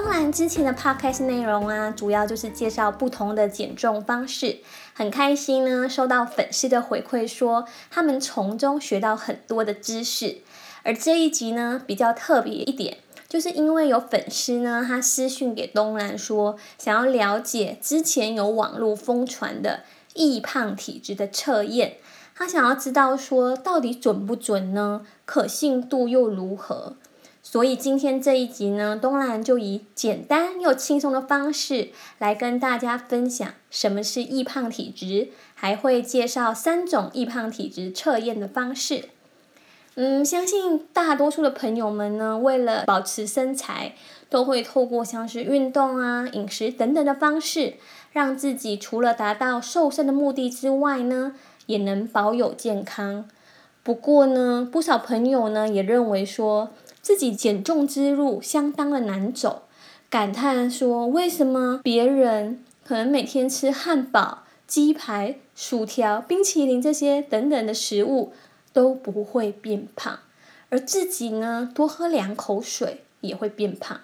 东兰之前的 podcast 内容啊，主要就是介绍不同的减重方式。很开心呢，收到粉丝的回馈说，他们从中学到很多的知识。而这一集呢，比较特别一点，就是因为有粉丝呢，他私讯给东兰说，想要了解之前有网络疯传的易胖体质的测验，他想要知道说，到底准不准呢？可信度又如何？所以今天这一集呢，东兰就以简单又轻松的方式来跟大家分享什么是易胖体质，还会介绍三种易胖体质测验的方式。嗯，相信大多数的朋友们呢，为了保持身材，都会透过像是运动啊、饮食等等的方式，让自己除了达到瘦身的目的之外呢，也能保有健康。不过呢，不少朋友呢也认为说，自己减重之路相当的难走，感叹说：“为什么别人可能每天吃汉堡、鸡排、薯条、冰淇淋这些等等的食物都不会变胖，而自己呢，多喝两口水也会变胖，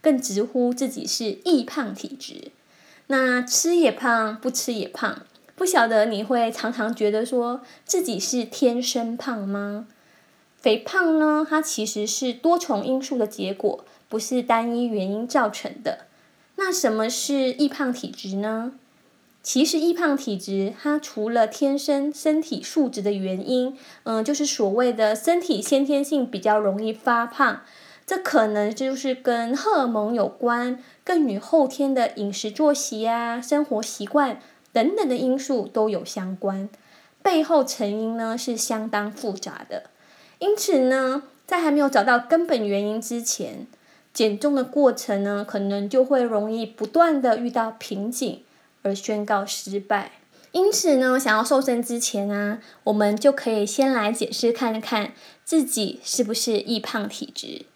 更直呼自己是易胖体质。那吃也胖，不吃也胖，不晓得你会常常觉得说自己是天生胖吗？”肥胖呢，它其实是多重因素的结果，不是单一原因造成的。那什么是易胖体质呢？其实易胖体质，它除了天生身体素质的原因，嗯，就是所谓的身体先天性比较容易发胖，这可能就是跟荷尔蒙有关，更与后天的饮食作息啊、生活习惯等等的因素都有相关。背后成因呢，是相当复杂的。因此呢，在还没有找到根本原因之前，减重的过程呢，可能就会容易不断的遇到瓶颈而宣告失败。因此呢，想要瘦身之前啊，我们就可以先来检视看看自己是不是易胖体质。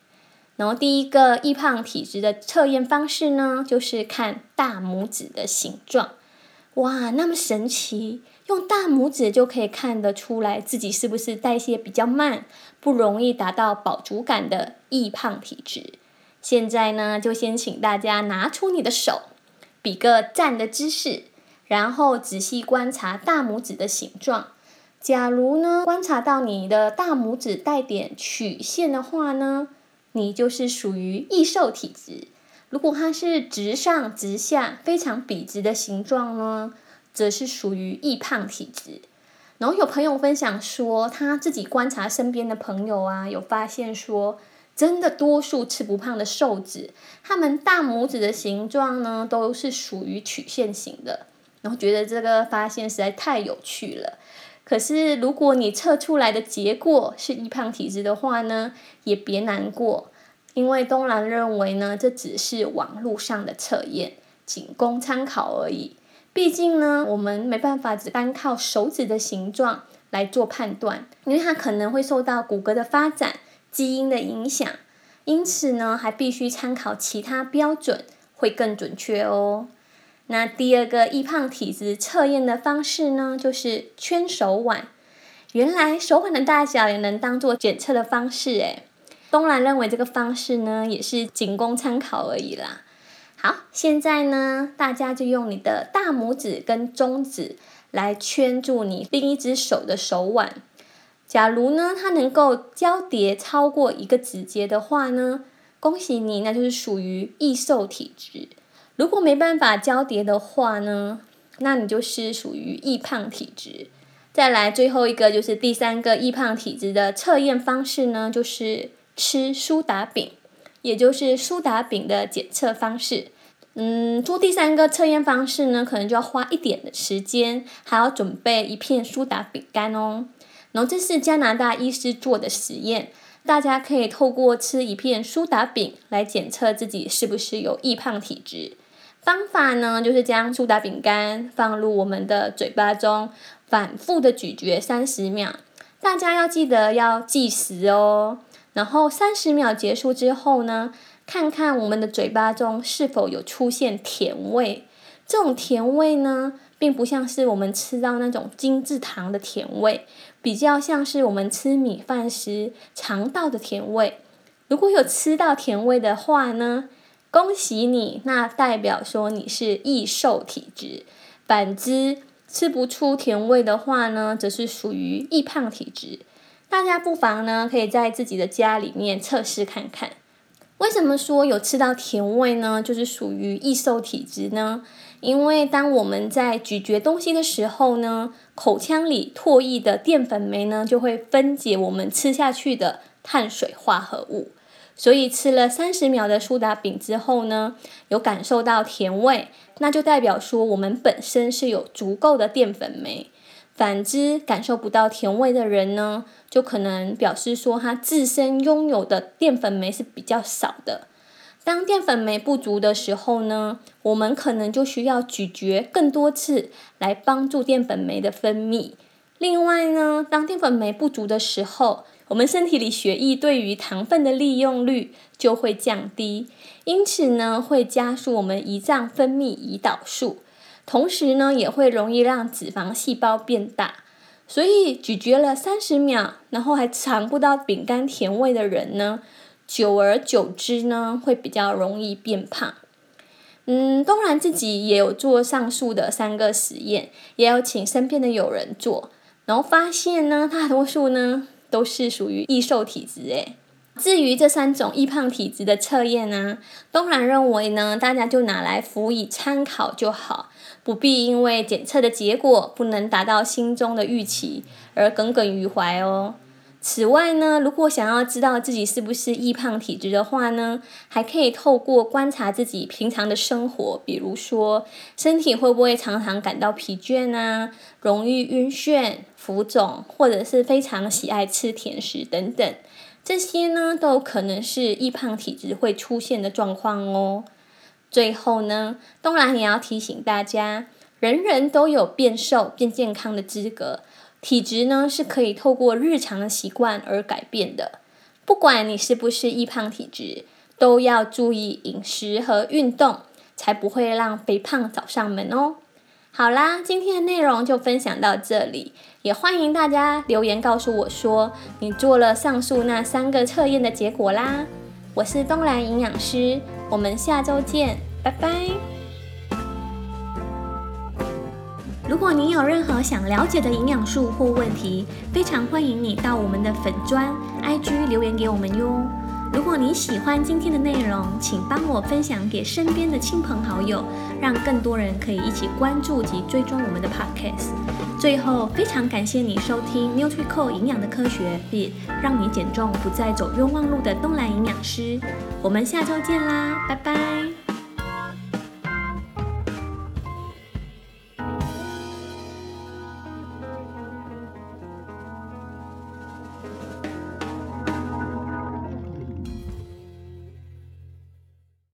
然后第一个易胖体质的测验方式呢，就是看大拇指的形状。哇，那么神奇！用大拇指就可以看得出来自己是不是代谢比较慢，不容易达到饱足感的易胖体质。现在呢，就先请大家拿出你的手，比个赞的姿势，然后仔细观察大拇指的形状。假如呢，观察到你的大拇指带点曲线的话呢，你就是属于易瘦体质。如果它是直上直下，非常笔直的形状呢，则是属于易胖体质，然后有朋友分享说，他自己观察身边的朋友啊，有发现说，真的多数吃不胖的瘦子，他们大拇指的形状呢，都是属于曲线型的，然后觉得这个发现实在太有趣了。可是如果你测出来的结果是易胖体质的话呢，也别难过，因为东兰认为呢，这只是网络上的测验，仅供参考而已。毕竟呢，我们没办法只单靠手指的形状来做判断，因为它可能会受到骨骼的发展、基因的影响，因此呢，还必须参考其他标准，会更准确哦。那第二个易胖体质测验的方式呢，就是圈手腕。原来手腕的大小也能当做检测的方式诶。东兰认为这个方式呢，也是仅供参考而已啦。好，现在呢，大家就用你的大拇指跟中指来圈住你另一只手的手腕。假如呢，它能够交叠超过一个指节的话呢，恭喜你，那就是属于易瘦体质。如果没办法交叠的话呢，那你就是属于易胖体质。再来最后一个就是第三个易胖体质的测验方式呢，就是吃苏打饼，也就是苏打饼的检测方式。嗯，做第三个测验方式呢，可能就要花一点的时间，还要准备一片苏打饼干哦。然后这是加拿大医师做的实验，大家可以透过吃一片苏打饼来检测自己是不是有易胖体质。方法呢，就是将苏打饼干放入我们的嘴巴中。反复的咀嚼三十秒，大家要记得要计时哦。然后三十秒结束之后呢，看看我们的嘴巴中是否有出现甜味。这种甜味呢，并不像是我们吃到那种精致糖的甜味，比较像是我们吃米饭时尝到的甜味。如果有吃到甜味的话呢，恭喜你，那代表说你是易瘦体质。反之，吃不出甜味的话呢，则是属于易胖体质。大家不妨呢，可以在自己的家里面测试看看。为什么说有吃到甜味呢？就是属于易瘦体质呢？因为当我们在咀嚼东西的时候呢，口腔里唾液的淀粉酶呢，就会分解我们吃下去的碳水化合物。所以吃了三十秒的苏打饼之后呢，有感受到甜味，那就代表说我们本身是有足够的淀粉酶。反之，感受不到甜味的人呢，就可能表示说他自身拥有的淀粉酶是比较少的。当淀粉酶不足的时候呢，我们可能就需要咀嚼更多次来帮助淀粉酶的分泌。另外呢，当淀粉酶不足的时候，我们身体里血液对于糖分的利用率就会降低，因此呢，会加速我们胰脏分泌胰岛素，同时呢，也会容易让脂肪细胞变大。所以咀嚼了三十秒，然后还尝不到饼干甜味的人呢，久而久之呢，会比较容易变胖。嗯，东兰自己也有做上述的三个实验，也有请身边的友人做，然后发现呢，大多数呢。都是属于易瘦体质诶。至于这三种易胖体质的测验呢，东兰认为呢，大家就拿来辅以参考就好，不必因为检测的结果不能达到心中的预期而耿耿于怀哦。此外呢，如果想要知道自己是不是易胖体质的话呢，还可以透过观察自己平常的生活，比如说身体会不会常常感到疲倦啊，容易晕眩、浮肿，或者是非常喜爱吃甜食等等，这些呢都可能是易胖体质会出现的状况哦。最后呢，东兰也要提醒大家，人人都有变瘦、变健康的资格。体质呢是可以透过日常的习惯而改变的，不管你是不是易胖体质，都要注意饮食和运动，才不会让肥胖找上门哦。好啦，今天的内容就分享到这里，也欢迎大家留言告诉我说你做了上述那三个测验的结果啦。我是东兰营养师，我们下周见，拜拜。如果你有任何想了解的营养素或问题，非常欢迎你到我们的粉专 IG 留言给我们哟。如果你喜欢今天的内容，请帮我分享给身边的亲朋好友，让更多人可以一起关注及追踪我们的 Podcast。最后，非常感谢你收听 NutriCore 营养的科学，Fit 让你减重不再走冤枉路的东兰营养师。我们下周见啦，拜拜。